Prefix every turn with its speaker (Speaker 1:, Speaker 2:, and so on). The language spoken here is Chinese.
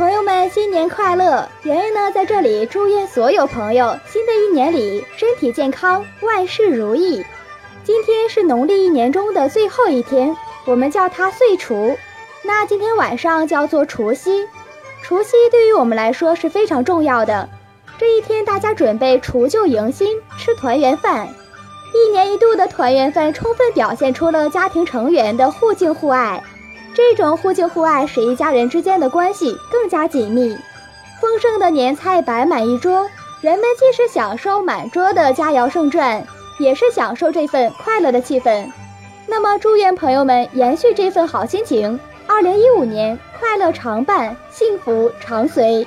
Speaker 1: 朋友们，新年快乐！圆圆呢，在这里祝愿所有朋友新的一年里身体健康，万事如意。今天是农历一年中的最后一天，我们叫它岁除。那今天晚上叫做除夕。除夕对于我们来说是非常重要的。这一天，大家准备除旧迎新，吃团圆饭。一年一度的团圆饭，充分表现出了家庭成员的互敬互爱。这种互敬互爱使一家人之间的关系更加紧密。丰盛的年菜摆满一桌，人们既是享受满桌的佳肴盛馔，也是享受这份快乐的气氛。那么，祝愿朋友们延续这份好心情，二零一五年快乐常伴，幸福常随。